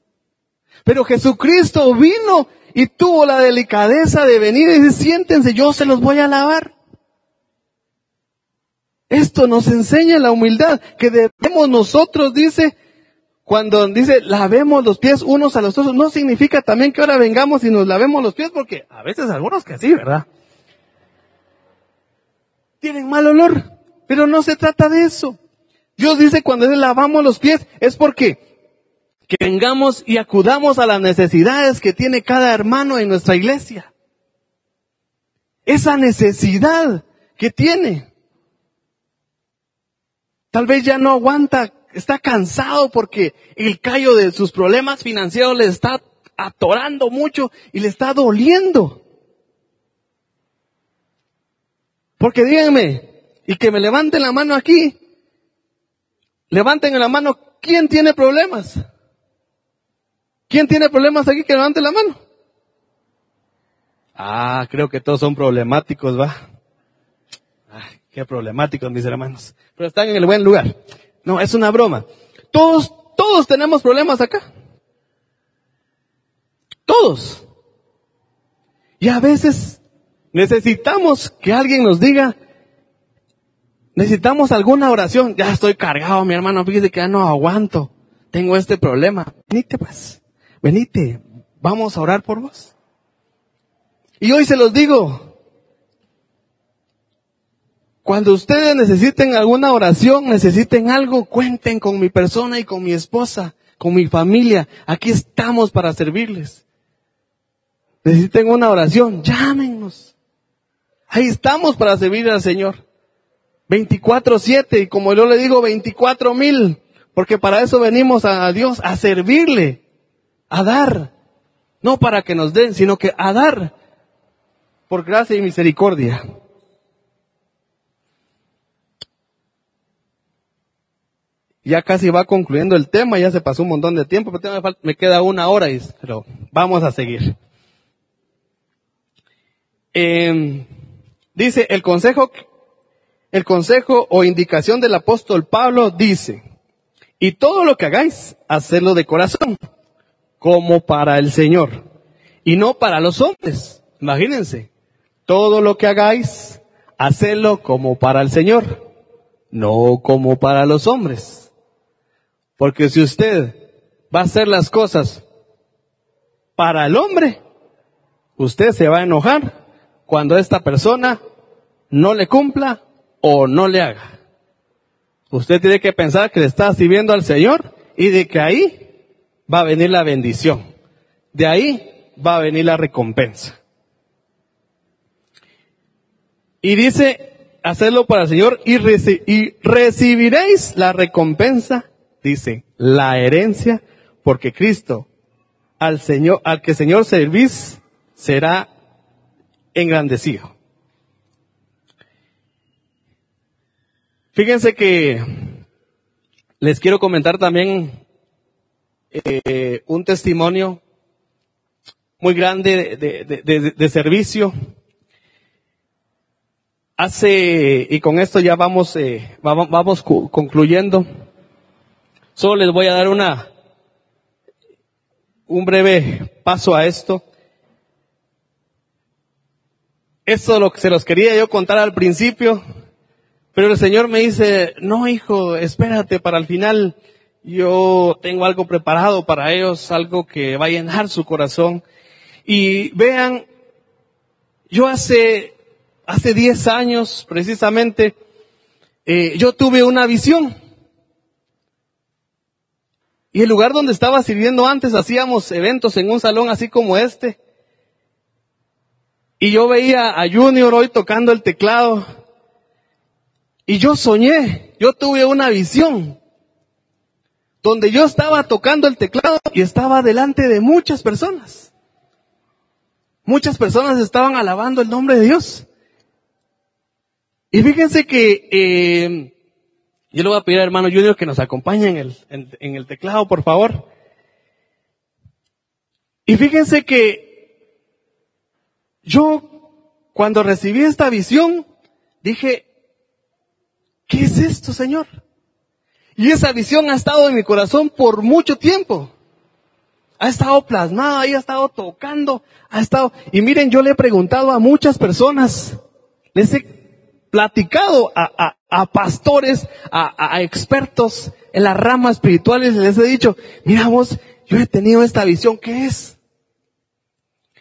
Pero Jesucristo vino y tuvo la delicadeza de venir y decir, siéntense, yo se los voy a lavar. Esto nos enseña la humildad que debemos nosotros, dice, cuando dice lavemos los pies unos a los otros, no significa también que ahora vengamos y nos lavemos los pies, porque a veces algunos que sí, ¿verdad? Tienen mal olor, pero no se trata de eso. Dios dice cuando dice lavamos los pies es porque que vengamos y acudamos a las necesidades que tiene cada hermano en nuestra iglesia. Esa necesidad que tiene. Tal vez ya no aguanta, está cansado porque el callo de sus problemas financieros le está atorando mucho y le está doliendo. Porque díganme, y que me levanten la mano aquí, levanten la mano, ¿quién tiene problemas? ¿Quién tiene problemas aquí que levante la mano? Ah, creo que todos son problemáticos, va. Ay, qué problemáticos, mis hermanos. Pero están en el buen lugar. No, es una broma. Todos, todos tenemos problemas acá. Todos. Y a veces necesitamos que alguien nos diga, necesitamos alguna oración. Ya estoy cargado, mi hermano, fíjese que ya no aguanto. Tengo este problema. Venite pues venite, vamos a orar por vos. Y hoy se los digo, cuando ustedes necesiten alguna oración, necesiten algo, cuenten con mi persona y con mi esposa, con mi familia. Aquí estamos para servirles. Necesiten una oración, llámenos. Ahí estamos para servir al Señor. 24-7 y como yo le digo, 24 mil, porque para eso venimos a Dios, a servirle a dar. No para que nos den, sino que a dar por gracia y misericordia. Ya casi va concluyendo el tema, ya se pasó un montón de tiempo, pero me queda una hora, y, pero vamos a seguir. Em, dice el consejo, el consejo o indicación del apóstol Pablo dice, y todo lo que hagáis, hacedlo de corazón como para el Señor y no para los hombres. Imagínense, todo lo que hagáis, hacedlo como para el Señor, no como para los hombres. Porque si usted va a hacer las cosas para el hombre, usted se va a enojar cuando esta persona no le cumpla o no le haga. Usted tiene que pensar que le está sirviendo al Señor y de que ahí va a venir la bendición. De ahí va a venir la recompensa. Y dice, hacerlo para el Señor y, y recibiréis la recompensa, dice, la herencia, porque Cristo, al Señor, al que Señor servís, será engrandecido. Fíjense que les quiero comentar también eh, un testimonio muy grande de, de, servicio. Hace, y con esto ya vamos, eh, vamos, vamos concluyendo. Solo les voy a dar una, un breve paso a esto. Esto lo que se los quería yo contar al principio, pero el Señor me dice, no hijo, espérate para el final. Yo tengo algo preparado para ellos, algo que va a llenar su corazón. Y vean, yo hace, hace 10 años precisamente, eh, yo tuve una visión. Y el lugar donde estaba sirviendo antes hacíamos eventos en un salón así como este. Y yo veía a Junior hoy tocando el teclado. Y yo soñé, yo tuve una visión donde yo estaba tocando el teclado y estaba delante de muchas personas. Muchas personas estaban alabando el nombre de Dios. Y fíjense que eh, yo le voy a pedir al hermano Junior que nos acompañe en el, en el teclado, por favor. Y fíjense que yo, cuando recibí esta visión, dije, ¿qué es esto, Señor? Y esa visión ha estado en mi corazón por mucho tiempo. Ha estado plasmada, ahí ha estado tocando, ha estado, y miren, yo le he preguntado a muchas personas, les he platicado a, pastores, a, expertos en las ramas espirituales, les he dicho, mira vos, yo he tenido esta visión, ¿qué es?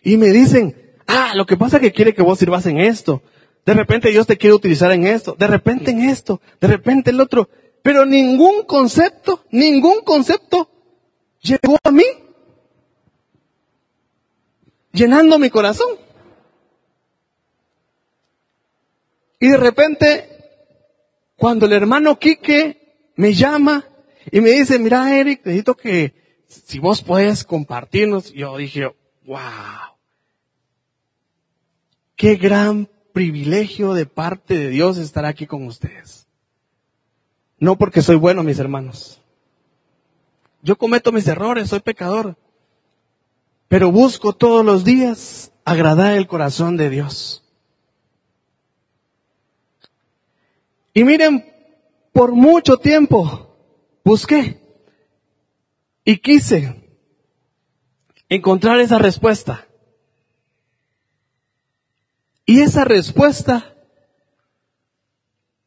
Y me dicen, Ah, lo que pasa es que quiere que vos sirvas en esto. De repente Dios te quiere utilizar en esto. De repente en esto. De repente el otro. Pero ningún concepto, ningún concepto llegó a mí. Llenando mi corazón. Y de repente, cuando el hermano Quique me llama y me dice, mira Eric, necesito que si vos puedes compartirnos, yo dije, wow. Qué gran privilegio de parte de Dios estar aquí con ustedes. No porque soy bueno, mis hermanos. Yo cometo mis errores, soy pecador. Pero busco todos los días agradar el corazón de Dios. Y miren, por mucho tiempo busqué y quise encontrar esa respuesta. Y esa respuesta,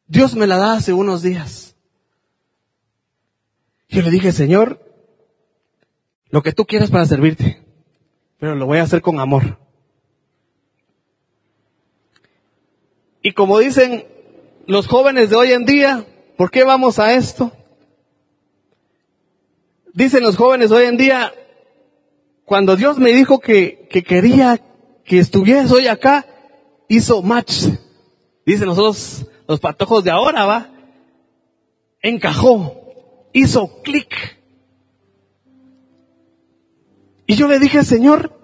Dios me la da hace unos días. Yo le dije, Señor, lo que tú quieras para servirte, pero lo voy a hacer con amor. Y como dicen los jóvenes de hoy en día, ¿por qué vamos a esto? Dicen los jóvenes hoy en día, cuando Dios me dijo que, que quería que estuvieras hoy acá, hizo match. Dicen nosotros, los patojos de ahora, va. Encajó. Hizo clic. Y yo le dije, Señor,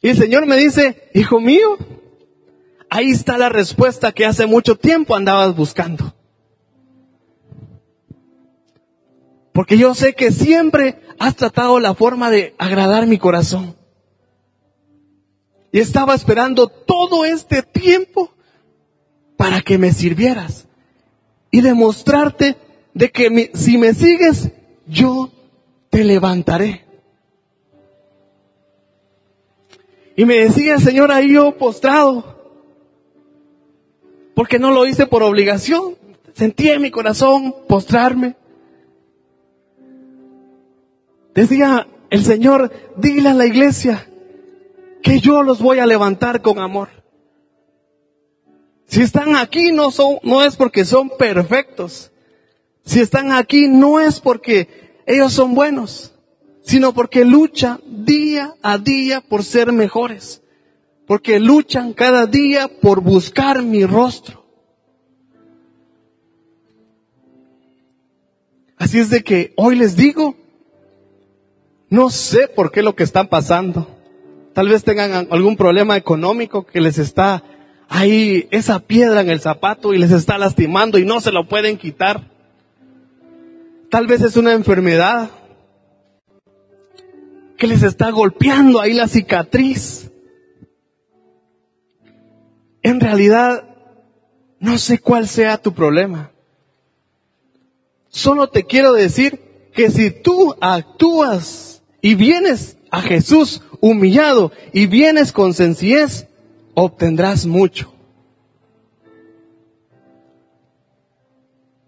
y el Señor me dice, hijo mío, ahí está la respuesta que hace mucho tiempo andabas buscando. Porque yo sé que siempre has tratado la forma de agradar mi corazón. Y estaba esperando todo este tiempo para que me sirvieras y demostrarte de que si me sigues, yo te levantaré. Y me decía el Señor ahí yo postrado, porque no lo hice por obligación, sentí en mi corazón postrarme. Decía el Señor, dile a la iglesia que yo los voy a levantar con amor. Si están aquí no son, no es porque son perfectos. Si están aquí no es porque ellos son buenos, sino porque luchan día a día por ser mejores. Porque luchan cada día por buscar mi rostro. Así es de que hoy les digo, no sé por qué lo que están pasando. Tal vez tengan algún problema económico que les está ahí esa piedra en el zapato y les está lastimando y no se lo pueden quitar. Tal vez es una enfermedad que les está golpeando ahí la cicatriz. En realidad, No sé cuál sea tu problema. Solo te quiero decir que si tú actúas y vienes a Jesús humillado y vienes con sencillez, obtendrás mucho.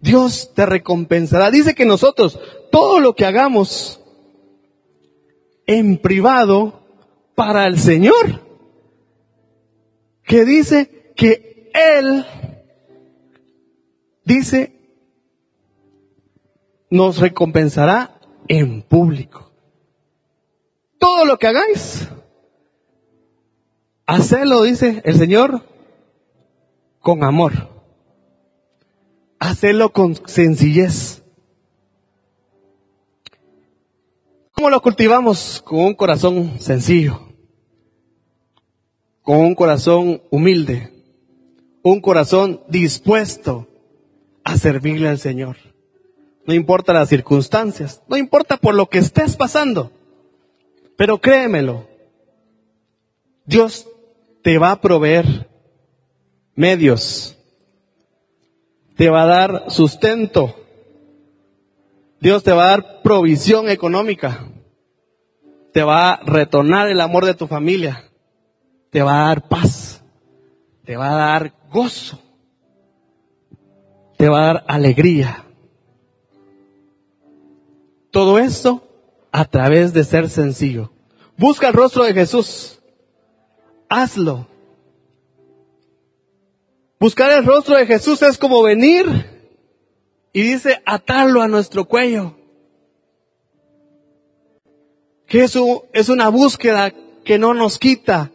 Dios te recompensará. Dice que nosotros, todo lo que hagamos en privado para el Señor, que dice que Él, dice, nos recompensará en público. Todo lo que hagáis, hacedlo, dice el Señor, con amor. Hacedlo con sencillez. ¿Cómo lo cultivamos? Con un corazón sencillo, con un corazón humilde, un corazón dispuesto a servirle al Señor. No importa las circunstancias, no importa por lo que estés pasando, pero créemelo, Dios te va a proveer medios, te va a dar sustento, Dios te va a dar provisión económica, te va a retornar el amor de tu familia, te va a dar paz, te va a dar gozo, te va a dar alegría. Todo esto a través de ser sencillo. Busca el rostro de Jesús. Hazlo. Buscar el rostro de Jesús es como venir y dice atarlo a nuestro cuello. Eso es una búsqueda que no nos quita.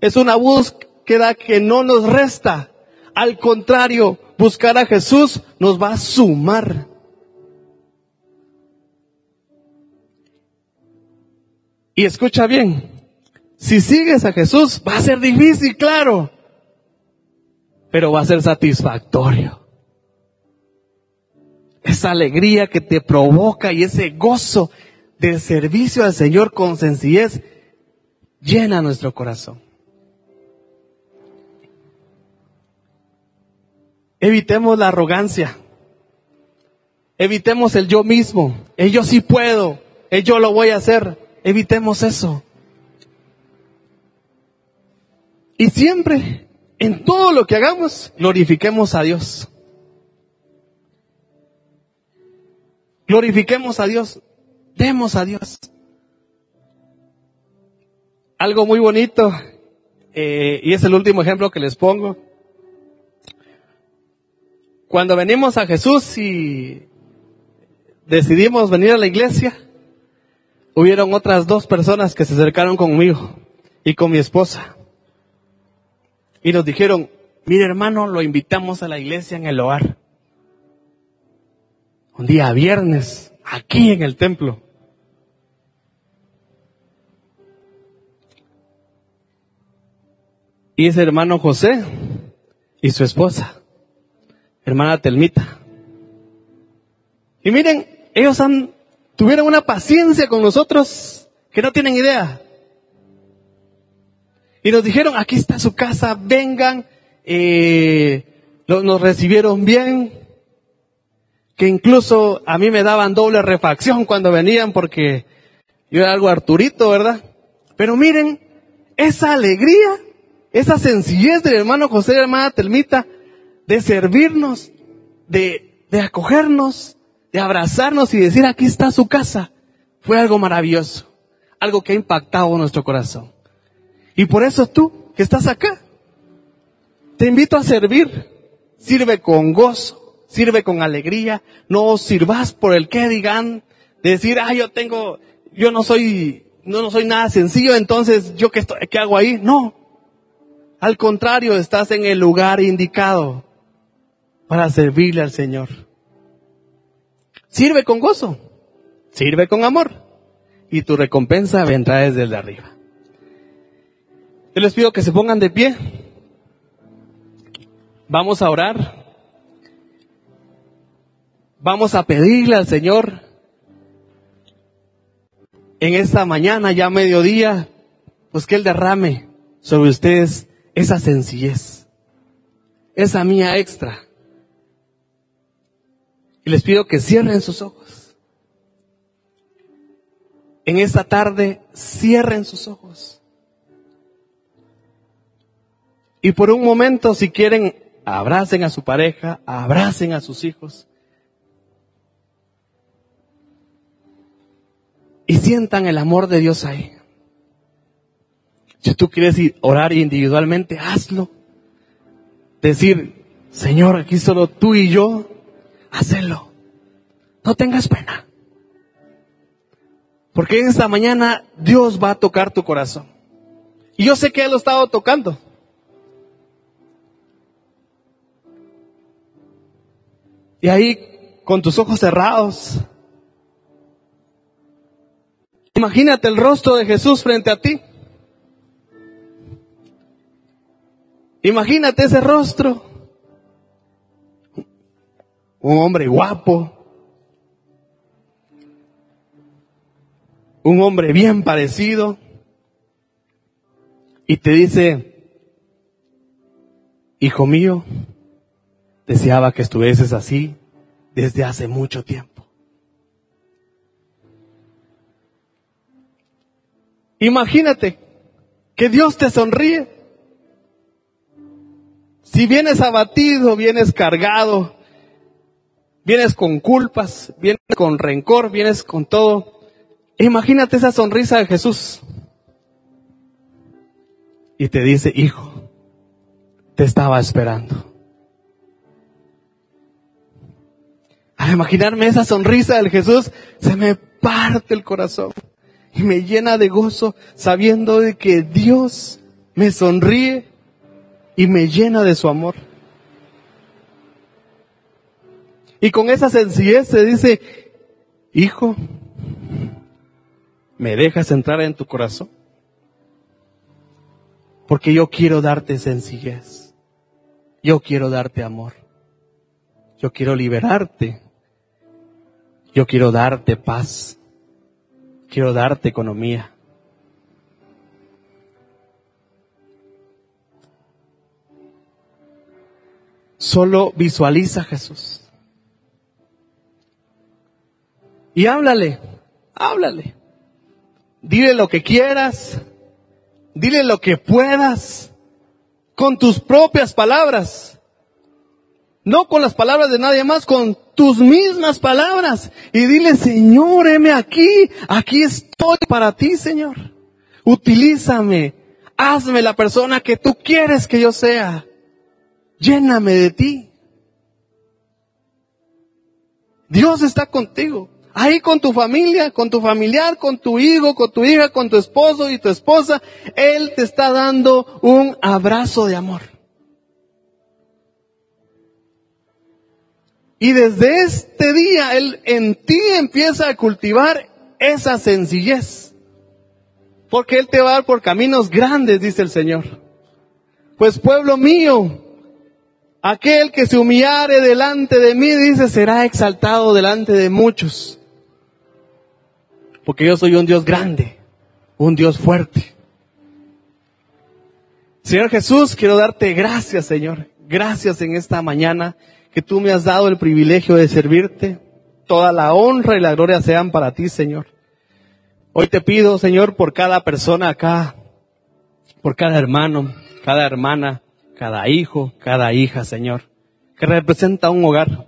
Es una búsqueda que no nos resta. Al contrario, buscar a Jesús nos va a sumar. Y escucha bien, si sigues a Jesús va a ser difícil, claro, pero va a ser satisfactorio. Esa alegría que te provoca y ese gozo del servicio al Señor con sencillez llena nuestro corazón. Evitemos la arrogancia. Evitemos el yo mismo. El yo sí puedo. El yo lo voy a hacer. Evitemos eso. Y siempre, en todo lo que hagamos, glorifiquemos a Dios. Glorifiquemos a Dios. Demos a Dios. Algo muy bonito, eh, y es el último ejemplo que les pongo. Cuando venimos a Jesús y decidimos venir a la iglesia, hubieron otras dos personas que se acercaron conmigo y con mi esposa. Y nos dijeron, mire hermano, lo invitamos a la iglesia en el hogar. Un día viernes, aquí en el templo. Y ese hermano José y su esposa, hermana Telmita. Y miren, ellos han, tuvieron una paciencia con nosotros que no tienen idea. Y nos dijeron, aquí está su casa, vengan, nos recibieron bien, que incluso a mí me daban doble refacción cuando venían porque yo era algo Arturito, ¿verdad? Pero miren, esa alegría esa sencillez del hermano José y hermana Telmita de servirnos, de acogernos, de abrazarnos y decir aquí está su casa, fue algo maravilloso, algo que ha impactado nuestro corazón. Y por eso tú, que estás acá, te invito a servir. Sirve con gozo, sirve con alegría, no sirvas por el que digan, decir, ah, yo tengo, yo no soy, no, no soy nada sencillo, entonces yo qué, estoy, qué hago ahí. No, al contrario, estás en el lugar indicado para servirle al Señor. Sirve con gozo, sirve con amor y tu recompensa vendrá desde arriba. Yo les pido que se pongan de pie. Vamos a orar. Vamos a pedirle al Señor en esta mañana, ya mediodía, pues que Él derrame sobre ustedes esa sencillez, esa mía extra. Y les pido que cierren sus ojos. En esta tarde, cierren sus ojos. Y por un momento, si quieren, abracen a su pareja, abracen a sus hijos. Y sientan el amor de Dios ahí. Si tú quieres orar individualmente, hazlo. Decir, Señor, aquí solo tú y yo, hazlo. No tengas pena. Porque en esta mañana Dios va a tocar tu corazón. Y yo sé que Él lo estaba tocando. Y ahí, con tus ojos cerrados, imagínate el rostro de Jesús frente a ti. Imagínate ese rostro. Un hombre guapo. Un hombre bien parecido. Y te dice, hijo mío, deseaba que estuvieses así desde hace mucho tiempo. Imagínate que Dios te sonríe. Si vienes abatido, vienes cargado, vienes con culpas, vienes con rencor, vienes con todo, imagínate esa sonrisa de Jesús. Y te dice, hijo, te estaba esperando. Al imaginarme esa sonrisa del Jesús, se me parte el corazón y me llena de gozo sabiendo de que Dios me sonríe y me llena de su amor. Y con esa sencillez se dice, hijo, ¿me dejas entrar en tu corazón? Porque yo quiero darte sencillez. Yo quiero darte amor. Yo quiero liberarte yo quiero darte paz. Quiero darte economía. Solo visualiza a Jesús. Y háblale, háblale. Dile lo que quieras. Dile lo que puedas. Con tus propias palabras. No con las palabras de nadie más, con tus mismas palabras. Y dile, Señor, heme aquí. Aquí estoy para ti, Señor. Utilízame. Hazme la persona que tú quieres que yo sea. Lléname de ti. Dios está contigo. Ahí con tu familia, con tu familiar, con tu hijo, con tu hija, con tu esposo y tu esposa. Él te está dando un abrazo de amor. Y desde este día Él en ti empieza a cultivar esa sencillez. Porque Él te va a dar por caminos grandes, dice el Señor. Pues pueblo mío, aquel que se humillare delante de mí, dice, será exaltado delante de muchos. Porque yo soy un Dios grande, un Dios fuerte. Señor Jesús, quiero darte gracias, Señor. Gracias en esta mañana que tú me has dado el privilegio de servirte. Toda la honra y la gloria sean para ti, Señor. Hoy te pido, Señor, por cada persona acá, por cada hermano, cada hermana, cada hijo, cada hija, Señor, que representa un hogar.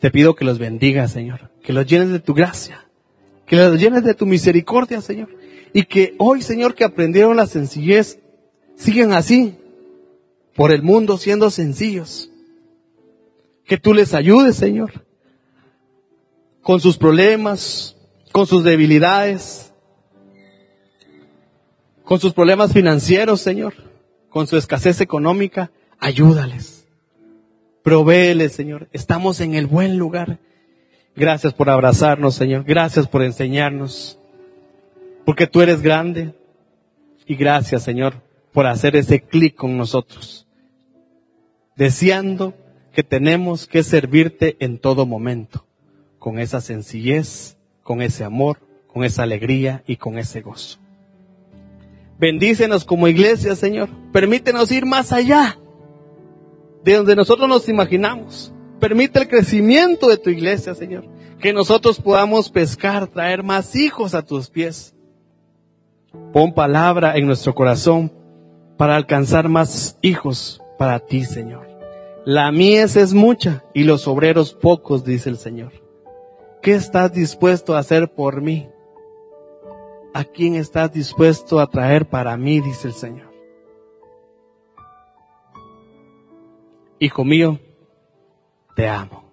Te pido que los bendigas, Señor, que los llenes de tu gracia, que los llenes de tu misericordia, Señor, y que hoy, Señor, que aprendieron la sencillez, sigan así, por el mundo siendo sencillos, que tú les ayudes, Señor, con sus problemas, con sus debilidades, con sus problemas financieros, Señor, con su escasez económica, ayúdales. Provéeles, Señor. Estamos en el buen lugar. Gracias por abrazarnos, Señor. Gracias por enseñarnos. Porque tú eres grande. Y gracias, Señor, por hacer ese clic con nosotros. Deseando que tenemos que servirte en todo momento, con esa sencillez, con ese amor, con esa alegría y con ese gozo. Bendícenos como iglesia, Señor. Permítenos ir más allá. de donde nosotros nos imaginamos. Permite el crecimiento de tu iglesia, Señor. Que nosotros podamos pescar, traer más hijos a tus pies. Pon palabra en nuestro corazón para alcanzar más hijos para ti, Señor. La mies es mucha y los obreros pocos, dice el Señor. ¿Qué estás dispuesto a hacer por mí? ¿A quién estás dispuesto a traer para mí? dice el Señor. Hijo mío, te amo.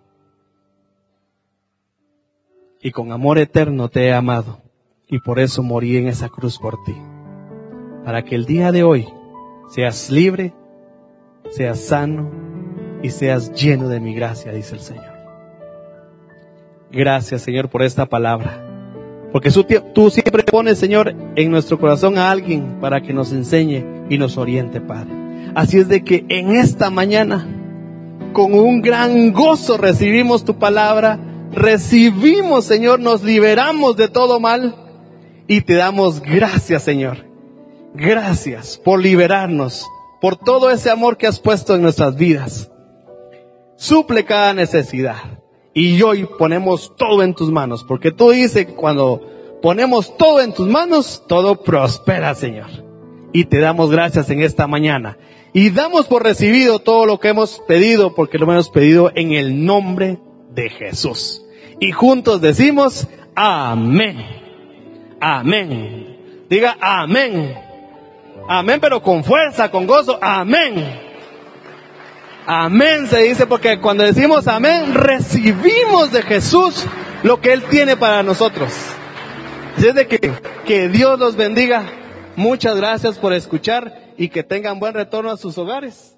Y con amor eterno te he amado. Y por eso morí en esa cruz por ti. Para que el día de hoy seas libre, seas sano y seas lleno de mi gracia, dice el Señor. Gracias, Señor, por esta palabra. Porque tú siempre pones, Señor, en nuestro corazón a alguien para que nos enseñe y nos oriente, Padre. Así es de que en esta mañana, con un gran gozo recibimos tu palabra, recibimos, Señor, nos liberamos de todo mal y te damos gracias, Señor. Gracias por liberarnos, por todo ese amor que has puesto en nuestras vidas. Suple cada necesidad. Y hoy ponemos todo en tus manos, porque tú dices que cuando ponemos todo en tus manos, todo prospera, Señor. Y te damos gracias en esta mañana. Y damos por recibido todo lo que hemos pedido, porque lo hemos pedido en el nombre de Jesús. Y juntos decimos, amén. Amén. Diga amén. Amén, pero con fuerza, con gozo. Amén. Amén se dice porque cuando decimos amén, recibimos de Jesús lo que Él tiene para nosotros. Así es de que, que Dios los bendiga. Muchas gracias por escuchar y que tengan buen retorno a sus hogares.